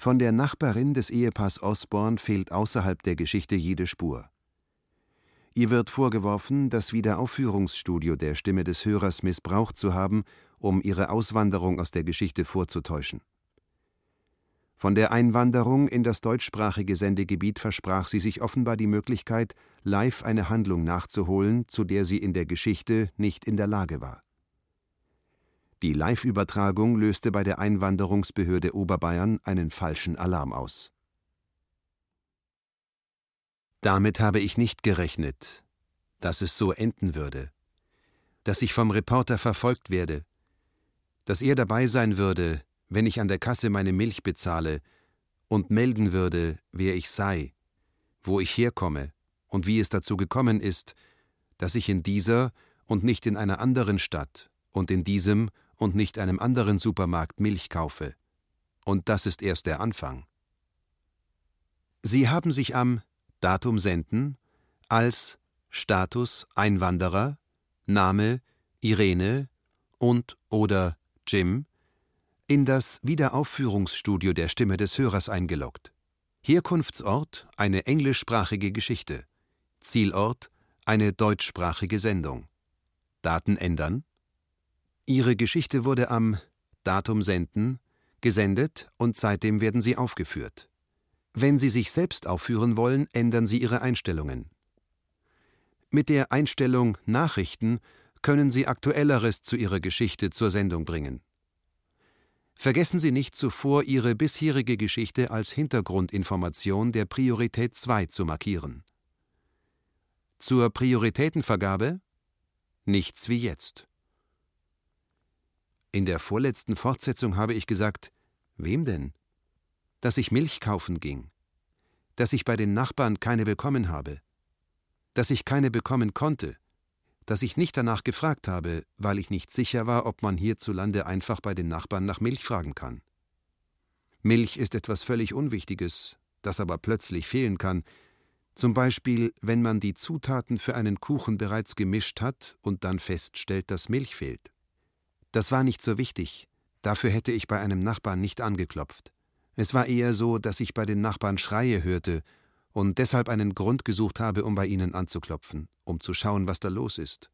Von der Nachbarin des Ehepaars Osborn fehlt außerhalb der Geschichte jede Spur. Ihr wird vorgeworfen, das Wiederaufführungsstudio der Stimme des Hörers missbraucht zu haben, um ihre Auswanderung aus der Geschichte vorzutäuschen. Von der Einwanderung in das deutschsprachige Sendegebiet versprach sie sich offenbar die Möglichkeit, live eine Handlung nachzuholen, zu der sie in der Geschichte nicht in der Lage war. Die Live-Übertragung löste bei der Einwanderungsbehörde Oberbayern einen falschen Alarm aus. Damit habe ich nicht gerechnet, dass es so enden würde, dass ich vom Reporter verfolgt werde, dass er dabei sein würde, wenn ich an der Kasse meine Milch bezahle und melden würde, wer ich sei, wo ich herkomme und wie es dazu gekommen ist, dass ich in dieser und nicht in einer anderen Stadt und in diesem und nicht einem anderen Supermarkt Milch kaufe. Und das ist erst der Anfang. Sie haben sich am Datum senden als Status Einwanderer, Name Irene und oder Jim in das Wiederaufführungsstudio der Stimme des Hörers eingeloggt. Herkunftsort eine englischsprachige Geschichte. Zielort eine deutschsprachige Sendung. Daten ändern. Ihre Geschichte wurde am Datum senden gesendet und seitdem werden sie aufgeführt. Wenn Sie sich selbst aufführen wollen, ändern Sie Ihre Einstellungen. Mit der Einstellung Nachrichten können Sie Aktuelleres zu Ihrer Geschichte zur Sendung bringen. Vergessen Sie nicht zuvor, Ihre bisherige Geschichte als Hintergrundinformation der Priorität 2 zu markieren. Zur Prioritätenvergabe nichts wie jetzt. In der vorletzten Fortsetzung habe ich gesagt, wem denn? dass ich Milch kaufen ging, dass ich bei den Nachbarn keine bekommen habe, dass ich keine bekommen konnte, dass ich nicht danach gefragt habe, weil ich nicht sicher war, ob man hierzulande einfach bei den Nachbarn nach Milch fragen kann. Milch ist etwas völlig Unwichtiges, das aber plötzlich fehlen kann, zum Beispiel, wenn man die Zutaten für einen Kuchen bereits gemischt hat und dann feststellt, dass Milch fehlt. Das war nicht so wichtig, dafür hätte ich bei einem Nachbarn nicht angeklopft. Es war eher so, dass ich bei den Nachbarn Schreie hörte und deshalb einen Grund gesucht habe, um bei ihnen anzuklopfen, um zu schauen, was da los ist.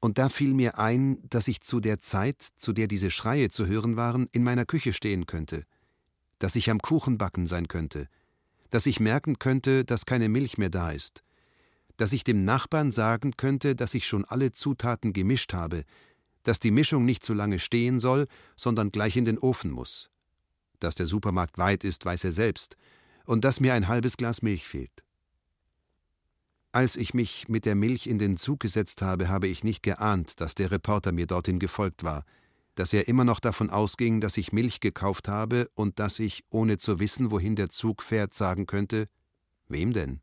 Und da fiel mir ein, dass ich zu der Zeit, zu der diese Schreie zu hören waren, in meiner Küche stehen könnte, dass ich am Kuchenbacken sein könnte, dass ich merken könnte, dass keine Milch mehr da ist, dass ich dem Nachbarn sagen könnte, dass ich schon alle Zutaten gemischt habe, dass die Mischung nicht zu lange stehen soll, sondern gleich in den Ofen muss, Dass der Supermarkt weit ist, weiß er selbst, und dass mir ein halbes Glas Milch fehlt. Als ich mich mit der Milch in den Zug gesetzt habe, habe ich nicht geahnt, dass der Reporter mir dorthin gefolgt war, dass er immer noch davon ausging, dass ich Milch gekauft habe und dass ich, ohne zu wissen, wohin der Zug fährt, sagen könnte Wem denn?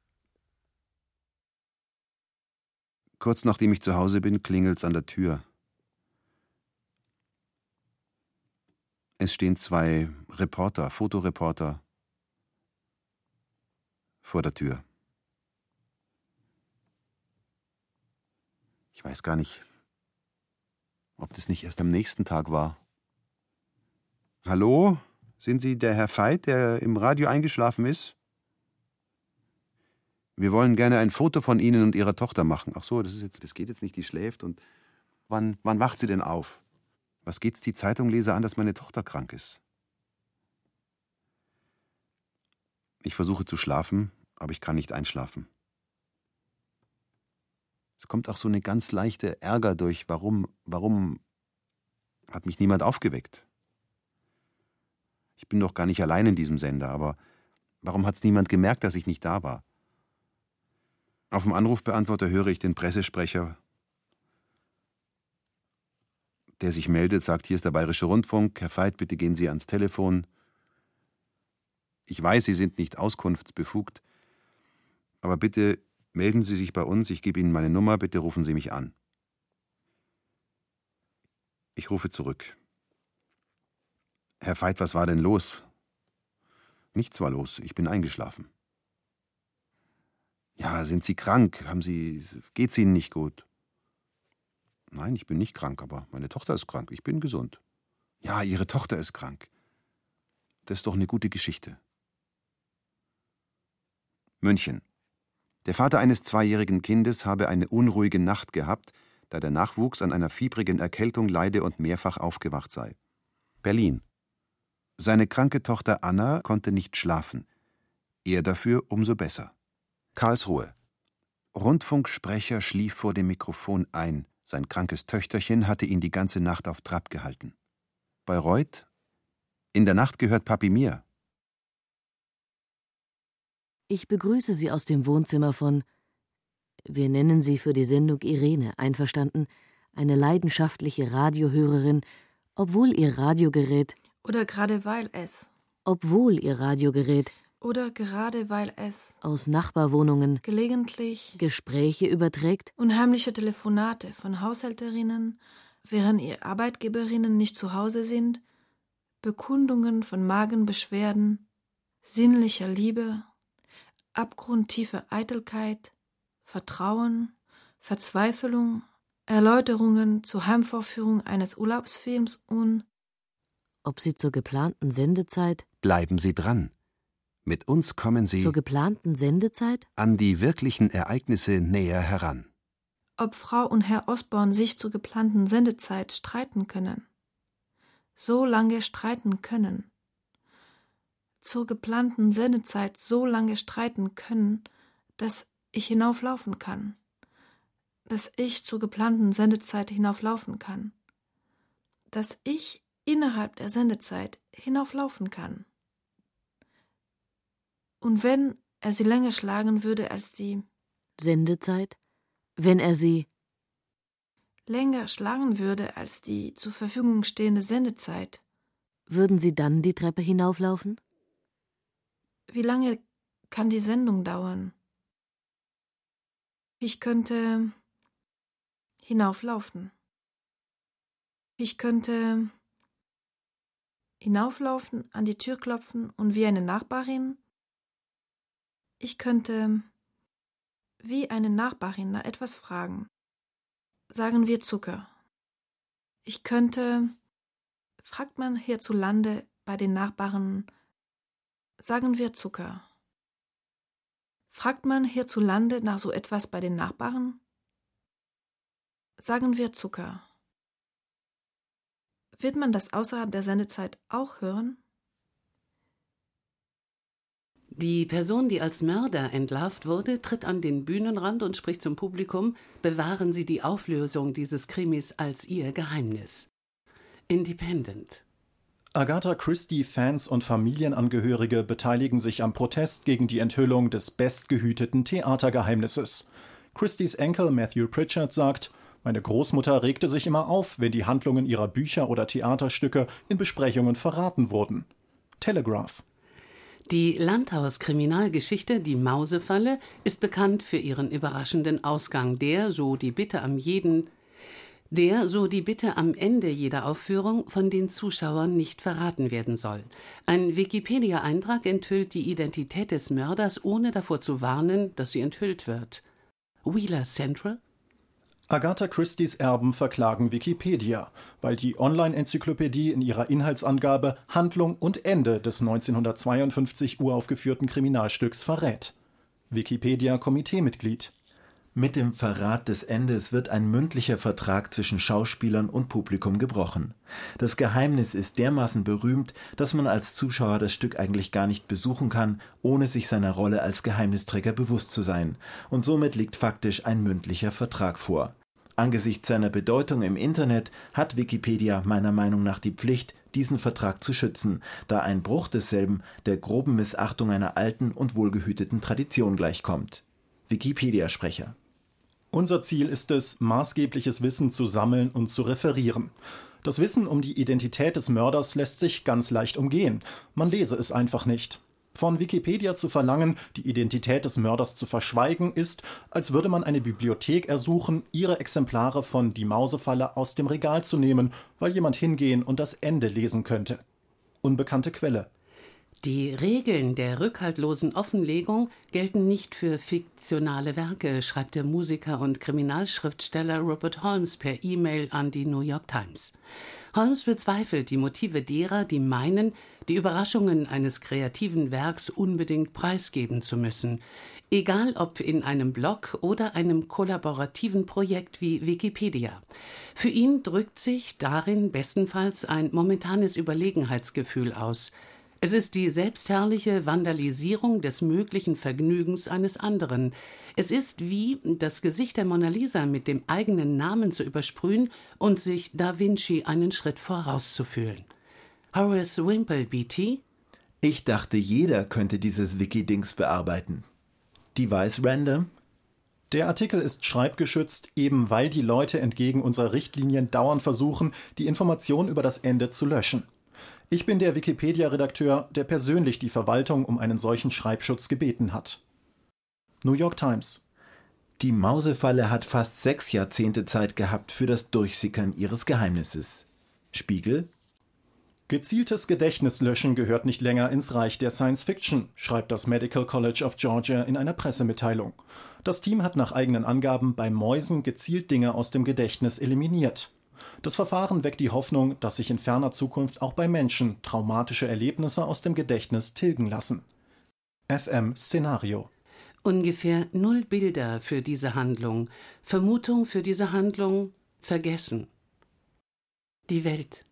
Kurz nachdem ich zu Hause bin, klingelt's an der Tür. Es stehen zwei Reporter, Fotoreporter vor der Tür. Ich weiß gar nicht, ob das nicht erst am nächsten Tag war. Hallo? Sind Sie der Herr Veit, der im Radio eingeschlafen ist? Wir wollen gerne ein Foto von Ihnen und Ihrer Tochter machen. Ach so, das, ist jetzt, das geht jetzt nicht, die schläft. Und wann, wann wacht sie denn auf? Was geht's die Zeitungleser an, dass meine Tochter krank ist? Ich versuche zu schlafen, aber ich kann nicht einschlafen. Es kommt auch so eine ganz leichte Ärger durch. Warum, warum hat mich niemand aufgeweckt? Ich bin doch gar nicht allein in diesem Sender, aber warum hat es niemand gemerkt, dass ich nicht da war? Auf dem Anrufbeantworter höre ich den Pressesprecher, der sich meldet, sagt, hier ist der Bayerische Rundfunk, Herr Veit, bitte gehen Sie ans Telefon. Ich weiß, Sie sind nicht auskunftsbefugt, aber bitte melden Sie sich bei uns, ich gebe Ihnen meine Nummer, bitte rufen Sie mich an. Ich rufe zurück. Herr Veit, was war denn los? Nichts war los, ich bin eingeschlafen. Ja, sind Sie krank? Haben Sie. Geht's Ihnen nicht gut? Nein, ich bin nicht krank, aber meine Tochter ist krank. Ich bin gesund. Ja, Ihre Tochter ist krank. Das ist doch eine gute Geschichte. München. Der Vater eines zweijährigen Kindes habe eine unruhige Nacht gehabt, da der Nachwuchs an einer fiebrigen Erkältung leide und mehrfach aufgewacht sei. Berlin. Seine kranke Tochter Anna konnte nicht schlafen. Er dafür umso besser. Karlsruhe. Rundfunksprecher schlief vor dem Mikrofon ein. Sein krankes Töchterchen hatte ihn die ganze Nacht auf Trab gehalten. Bayreuth? In der Nacht gehört Papi mir. Ich begrüße Sie aus dem Wohnzimmer von, wir nennen sie für die Sendung Irene, einverstanden, eine leidenschaftliche Radiohörerin, obwohl ihr Radiogerät. Oder gerade weil es. Obwohl ihr Radiogerät oder gerade weil es aus Nachbarwohnungen. gelegentlich Gespräche überträgt, unheimliche Telefonate von Haushälterinnen, während ihr Arbeitgeberinnen nicht zu Hause sind, Bekundungen von Magenbeschwerden, sinnlicher Liebe, abgrundtiefe Eitelkeit, Vertrauen, Verzweiflung, Erläuterungen zur Heimvorführung eines Urlaubsfilms und ob sie zur geplanten Sendezeit? Bleiben Sie dran mit uns kommen Sie zur geplanten Sendezeit an die wirklichen Ereignisse näher heran. Ob Frau und Herr Osborn sich zur geplanten Sendezeit streiten können. So lange streiten können. Zur geplanten Sendezeit so lange streiten können, dass ich hinauflaufen kann. Dass ich zur geplanten Sendezeit hinauflaufen kann. Dass ich innerhalb der Sendezeit hinauflaufen kann. Und wenn er sie länger schlagen würde als die Sendezeit? Wenn er sie länger schlagen würde als die zur Verfügung stehende Sendezeit. Würden Sie dann die Treppe hinauflaufen? Wie lange kann die Sendung dauern? Ich könnte hinauflaufen. Ich könnte hinauflaufen, an die Tür klopfen und wie eine Nachbarin ich könnte wie eine Nachbarin nach etwas fragen. Sagen wir Zucker. Ich könnte, fragt man hierzulande bei den Nachbarn, sagen wir Zucker. Fragt man hierzulande nach so etwas bei den Nachbarn? Sagen wir Zucker. Wird man das außerhalb der Sendezeit auch hören? Die Person, die als Mörder entlarvt wurde, tritt an den Bühnenrand und spricht zum Publikum, bewahren Sie die Auflösung dieses Krimis als Ihr Geheimnis. Independent. Agatha Christie-Fans und Familienangehörige beteiligen sich am Protest gegen die Enthüllung des bestgehüteten Theatergeheimnisses. Christies Enkel Matthew Pritchard sagt, meine Großmutter regte sich immer auf, wenn die Handlungen ihrer Bücher oder Theaterstücke in Besprechungen verraten wurden. Telegraph. Die Landhaus-Kriminalgeschichte Die Mausefalle ist bekannt für ihren überraschenden Ausgang, der, so die Bitte am jeden der, so die Bitte am Ende jeder Aufführung, von den Zuschauern nicht verraten werden soll. Ein Wikipedia-Eintrag enthüllt die Identität des Mörders, ohne davor zu warnen, dass sie enthüllt wird. Wheeler Central? Agatha Christie's Erben verklagen Wikipedia, weil die Online-Enzyklopädie in ihrer Inhaltsangabe Handlung und Ende des 1952 uraufgeführten Kriminalstücks verrät. Wikipedia-Komiteemitglied mit dem Verrat des Endes wird ein mündlicher Vertrag zwischen Schauspielern und Publikum gebrochen. Das Geheimnis ist dermaßen berühmt, dass man als Zuschauer das Stück eigentlich gar nicht besuchen kann, ohne sich seiner Rolle als Geheimnisträger bewusst zu sein, und somit liegt faktisch ein mündlicher Vertrag vor. Angesichts seiner Bedeutung im Internet hat Wikipedia meiner Meinung nach die Pflicht, diesen Vertrag zu schützen, da ein Bruch desselben der groben Missachtung einer alten und wohlgehüteten Tradition gleichkommt. Wikipedia-Sprecher unser Ziel ist es, maßgebliches Wissen zu sammeln und zu referieren. Das Wissen um die Identität des Mörders lässt sich ganz leicht umgehen. Man lese es einfach nicht. Von Wikipedia zu verlangen, die Identität des Mörders zu verschweigen, ist, als würde man eine Bibliothek ersuchen, ihre Exemplare von Die Mausefalle aus dem Regal zu nehmen, weil jemand hingehen und das Ende lesen könnte. Unbekannte Quelle. Die Regeln der rückhaltlosen Offenlegung gelten nicht für fiktionale Werke, schreibt der Musiker und Kriminalschriftsteller Robert Holmes per E-Mail an die New York Times. Holmes bezweifelt die Motive derer, die meinen, die Überraschungen eines kreativen Werks unbedingt preisgeben zu müssen, egal ob in einem Blog oder einem kollaborativen Projekt wie Wikipedia. Für ihn drückt sich darin bestenfalls ein momentanes Überlegenheitsgefühl aus – es ist die selbstherrliche Vandalisierung des möglichen Vergnügens eines anderen. Es ist wie das Gesicht der Mona Lisa mit dem eigenen Namen zu übersprühen und sich Da Vinci einen Schritt vorauszufühlen. Horace Wimple, BT? Ich dachte, jeder könnte dieses Wiki-Dings bearbeiten. Device Random? Der Artikel ist schreibgeschützt, eben weil die Leute entgegen unserer Richtlinien dauernd versuchen, die Information über das Ende zu löschen. Ich bin der Wikipedia-Redakteur, der persönlich die Verwaltung um einen solchen Schreibschutz gebeten hat. New York Times. Die Mausefalle hat fast sechs Jahrzehnte Zeit gehabt für das Durchsickern ihres Geheimnisses. Spiegel. Gezieltes Gedächtnislöschen gehört nicht länger ins Reich der Science Fiction, schreibt das Medical College of Georgia in einer Pressemitteilung. Das Team hat nach eigenen Angaben bei Mäusen gezielt Dinge aus dem Gedächtnis eliminiert. Das Verfahren weckt die Hoffnung, dass sich in ferner Zukunft auch bei Menschen traumatische Erlebnisse aus dem Gedächtnis tilgen lassen. FM Szenario Ungefähr null Bilder für diese Handlung, Vermutung für diese Handlung, vergessen. Die Welt.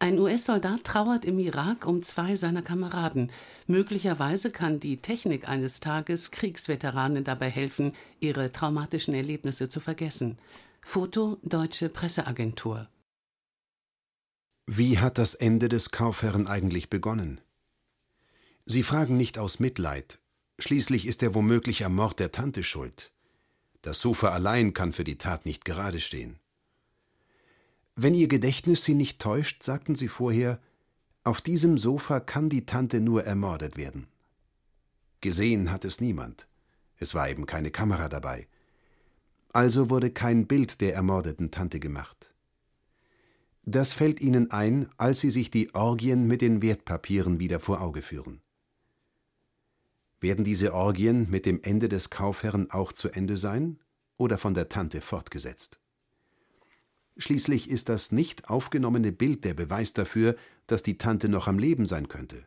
Ein US-Soldat trauert im Irak um zwei seiner Kameraden. Möglicherweise kann die Technik eines Tages Kriegsveteranen dabei helfen, ihre traumatischen Erlebnisse zu vergessen. Foto Deutsche Presseagentur. Wie hat das Ende des Kaufherrn eigentlich begonnen? Sie fragen nicht aus Mitleid. Schließlich ist er womöglich am Mord der Tante schuld. Das Sofa allein kann für die Tat nicht gerade stehen. Wenn Ihr Gedächtnis Sie nicht täuscht, sagten Sie vorher, auf diesem Sofa kann die Tante nur ermordet werden. Gesehen hat es niemand. Es war eben keine Kamera dabei. Also wurde kein Bild der ermordeten Tante gemacht. Das fällt ihnen ein, als sie sich die Orgien mit den Wertpapieren wieder vor Auge führen. Werden diese Orgien mit dem Ende des Kaufherrn auch zu Ende sein oder von der Tante fortgesetzt? Schließlich ist das nicht aufgenommene Bild der Beweis dafür, dass die Tante noch am Leben sein könnte.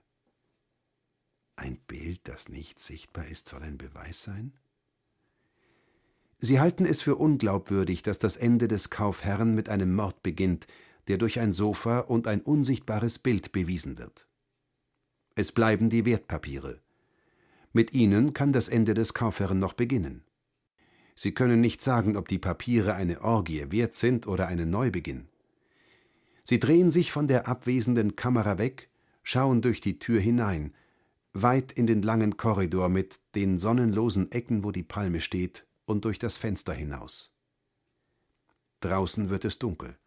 Ein Bild, das nicht sichtbar ist, soll ein Beweis sein? Sie halten es für unglaubwürdig, dass das Ende des Kaufherrn mit einem Mord beginnt, der durch ein Sofa und ein unsichtbares Bild bewiesen wird. Es bleiben die Wertpapiere. Mit ihnen kann das Ende des Kaufherrn noch beginnen. Sie können nicht sagen, ob die Papiere eine Orgie wert sind oder einen Neubeginn. Sie drehen sich von der abwesenden Kamera weg, schauen durch die Tür hinein, weit in den langen Korridor mit den sonnenlosen Ecken, wo die Palme steht, und durch das Fenster hinaus. Draußen wird es dunkel.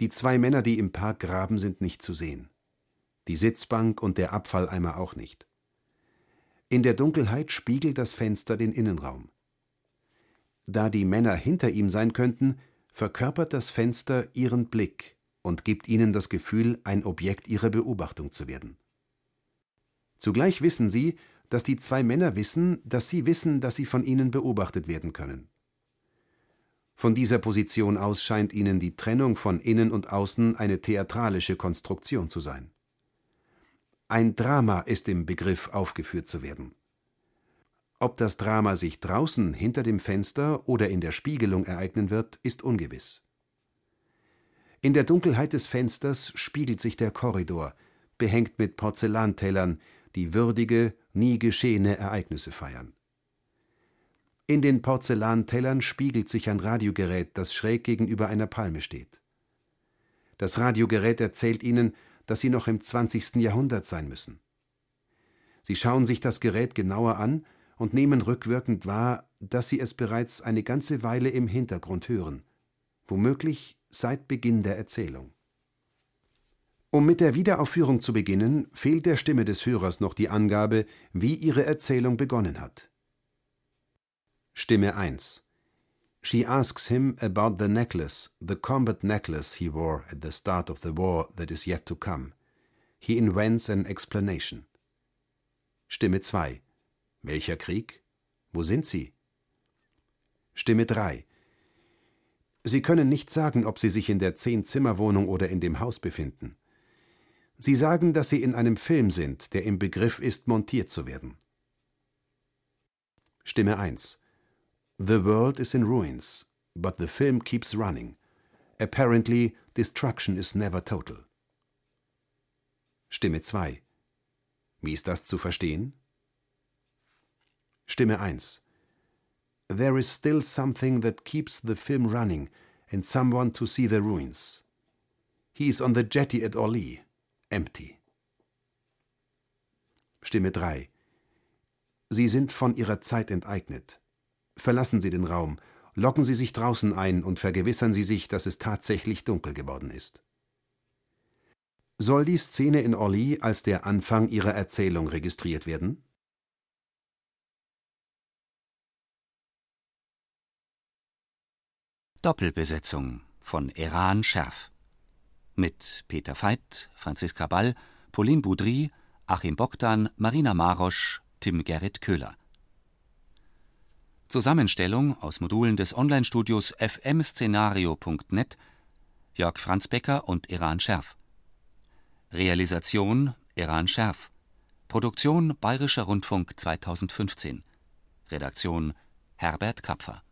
Die zwei Männer, die im Park graben, sind nicht zu sehen. Die Sitzbank und der Abfalleimer auch nicht. In der Dunkelheit spiegelt das Fenster den Innenraum. Da die Männer hinter ihm sein könnten, verkörpert das Fenster ihren Blick und gibt ihnen das Gefühl, ein Objekt ihrer Beobachtung zu werden. Zugleich wissen sie, dass die zwei Männer wissen, dass sie wissen, dass sie von ihnen beobachtet werden können. Von dieser Position aus scheint ihnen die Trennung von Innen und Außen eine theatralische Konstruktion zu sein. Ein Drama ist im Begriff aufgeführt zu werden. Ob das Drama sich draußen hinter dem Fenster oder in der Spiegelung ereignen wird, ist ungewiss. In der Dunkelheit des Fensters spiegelt sich der Korridor, behängt mit Porzellantellern, die würdige, nie geschehene Ereignisse feiern. In den Porzellantellern spiegelt sich ein Radiogerät, das schräg gegenüber einer Palme steht. Das Radiogerät erzählt ihnen, dass sie noch im 20. Jahrhundert sein müssen. Sie schauen sich das Gerät genauer an und nehmen rückwirkend wahr, dass sie es bereits eine ganze Weile im Hintergrund hören, womöglich seit Beginn der Erzählung. Um mit der Wiederaufführung zu beginnen, fehlt der Stimme des Hörers noch die Angabe, wie ihre Erzählung begonnen hat. Stimme 1 She asks him about the necklace, the combat necklace he wore at the start of the war that is yet to come. He invents an explanation. Stimme 2 Welcher Krieg? Wo sind Sie? Stimme 3 Sie können nicht sagen, ob Sie sich in der Zehn-Zimmer-Wohnung oder in dem Haus befinden. Sie sagen, dass Sie in einem Film sind, der im Begriff ist, montiert zu werden. Stimme 1 The world is in ruins, but the film keeps running. Apparently, destruction is never total. Stimme 2 Wie ist das zu verstehen? Stimme 1 There is still something that keeps the film running and someone to see the ruins. He is on the jetty at Orly, empty. Stimme 3 Sie sind von Ihrer Zeit enteignet. Verlassen Sie den Raum, locken Sie sich draußen ein und vergewissern Sie sich, dass es tatsächlich dunkel geworden ist. Soll die Szene in Orly als der Anfang Ihrer Erzählung registriert werden? Doppelbesetzung von Eran Scherf mit Peter Veit, Franziska Ball, Pauline Boudry, Achim Bogdan, Marina Marosch, Tim Gerrit Köhler. Zusammenstellung aus Modulen des Online-Studios fmszenario.net Jörg Franz Becker und Eran Scherf. Realisation Eran Scherf. Produktion Bayerischer Rundfunk 2015. Redaktion Herbert Kapfer